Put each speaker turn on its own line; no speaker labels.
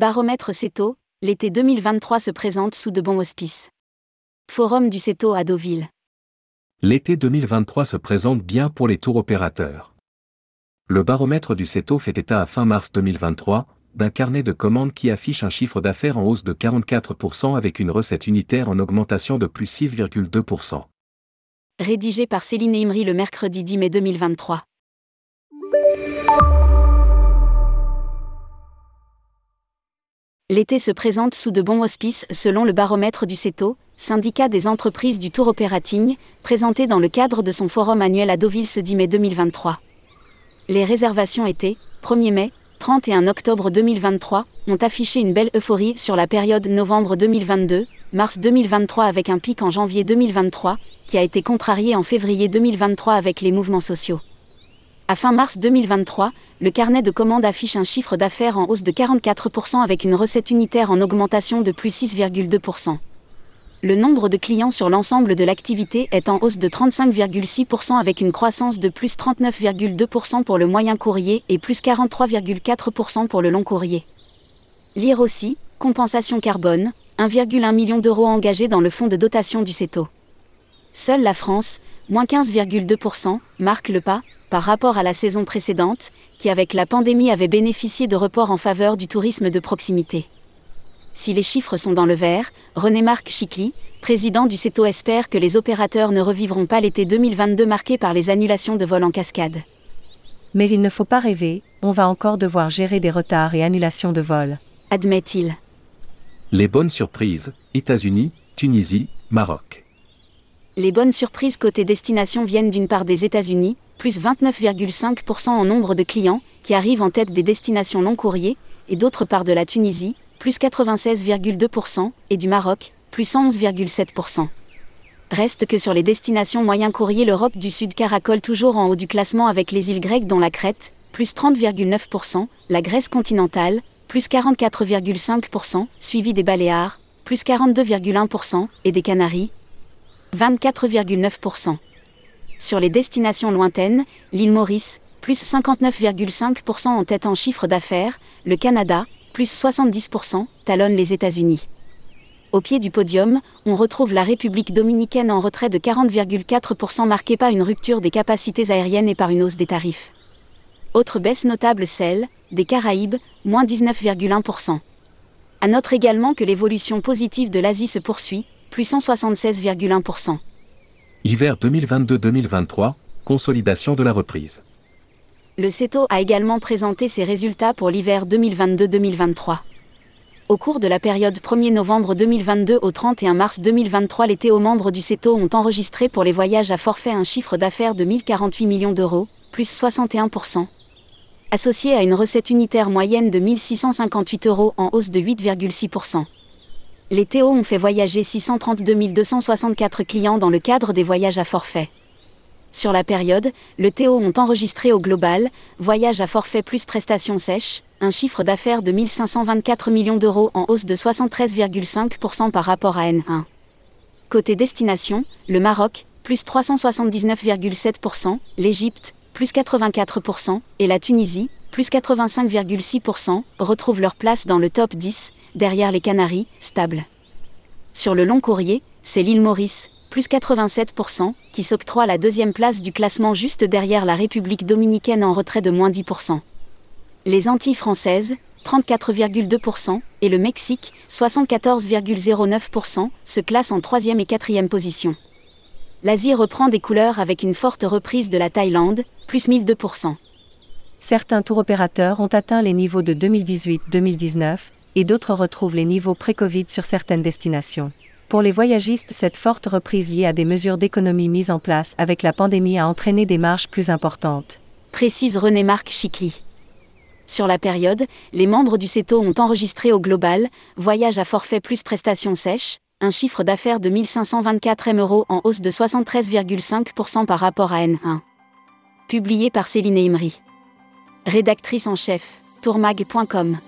Baromètre CETO, l'été 2023 se présente sous de bons auspices. Forum du CETO à Deauville.
L'été 2023 se présente bien pour les tours opérateurs. Le baromètre du CETO fait état à fin mars 2023 d'un carnet de commandes qui affiche un chiffre d'affaires en hausse de 44% avec une recette unitaire en augmentation de plus 6,2%.
Rédigé par Céline Imri le mercredi 10 mai 2023. L'été se présente sous de bons auspices selon le baromètre du CETO, syndicat des entreprises du tour operating, présenté dans le cadre de son forum annuel à Deauville ce 10 mai 2023. Les réservations étaient, 1er mai, 31 octobre 2023, ont affiché une belle euphorie sur la période novembre 2022, mars 2023 avec un pic en janvier 2023, qui a été contrarié en février 2023 avec les mouvements sociaux. À fin mars 2023, le carnet de commandes affiche un chiffre d'affaires en hausse de 44% avec une recette unitaire en augmentation de plus 6,2%. Le nombre de clients sur l'ensemble de l'activité est en hausse de 35,6% avec une croissance de plus 39,2% pour le moyen courrier et plus 43,4% pour le long courrier. Lire aussi, compensation carbone, 1,1 million d'euros engagés dans le fonds de dotation du CETO. Seule la France, moins 15,2%, marque le pas, par rapport à la saison précédente, qui avec la pandémie avait bénéficié de reports en faveur du tourisme de proximité. Si les chiffres sont dans le vert, René-Marc Chicly, président du CETO espère que les opérateurs ne revivront pas l'été 2022 marqué par les annulations de vols en cascade.
Mais il ne faut pas rêver, on va encore devoir gérer des retards et annulations de vols.
Admet-il.
Les bonnes surprises, États-Unis, Tunisie, Maroc.
Les bonnes surprises côté destination viennent d'une part des États-Unis, plus 29,5% en nombre de clients, qui arrivent en tête des destinations long courrier, et d'autre part de la Tunisie, plus 96,2%, et du Maroc, plus 11,7%. Reste que sur les destinations moyen courrier, l'Europe du Sud caracole toujours en haut du classement avec les îles grecques dont la Crète, plus 30,9%, la Grèce continentale, plus 44,5%, suivi des Baléares, plus 42,1%, et des Canaries, 24,9%. Sur les destinations lointaines, l'île Maurice, plus 59,5% en tête en chiffre d'affaires, le Canada, plus 70%, talonne les États-Unis. Au pied du podium, on retrouve la République dominicaine en retrait de 40,4% marquée par une rupture des capacités aériennes et par une hausse des tarifs. Autre baisse notable celle des Caraïbes, moins 19,1%. À noter également que l'évolution positive de l'Asie se poursuit, plus 176,1%.
Hiver 2022-2023, consolidation de la reprise.
Le CETO a également présenté ses résultats pour l'hiver 2022-2023. Au cours de la période 1er novembre 2022 au 31 mars 2023, les TO membres du CETO ont enregistré pour les voyages à forfait un chiffre d'affaires de 1048 millions d'euros, plus 61%, associé à une recette unitaire moyenne de 1658 euros en hausse de 8,6% les Théo ont fait voyager 632 264 clients dans le cadre des voyages à forfait. Sur la période, le Théo ont enregistré au global, voyage à forfait plus prestations sèches, un chiffre d'affaires de 1524 millions d'euros en hausse de 73,5% par rapport à N1. Côté destination, le Maroc, plus 379,7%, l'Égypte, plus 84%, et la Tunisie, plus 85,6%, retrouvent leur place dans le top 10, derrière les Canaries, stables. Sur le long courrier, c'est l'île Maurice, plus 87%, qui s'octroie la deuxième place du classement juste derrière la République dominicaine en retrait de moins 10%. Les Antilles françaises, 34,2%, et le Mexique, 74,09%, se classent en troisième et quatrième position. L'Asie reprend des couleurs avec une forte reprise de la Thaïlande, plus 1002%.
Certains tours opérateurs ont atteint les niveaux de 2018-2019, et d'autres retrouvent les niveaux pré-Covid sur certaines destinations. Pour les voyagistes, cette forte reprise liée à des mesures d'économie mises en place avec la pandémie a entraîné des marges plus importantes.
Précise René-Marc Chicly. Sur la période, les membres du CETO ont enregistré au global, voyage à forfait plus prestations sèches, un chiffre d'affaires de 1524 M euros en hausse de 73,5% par rapport à N1. Publié par Céline Imri. Rédactrice en chef, tourmag.com.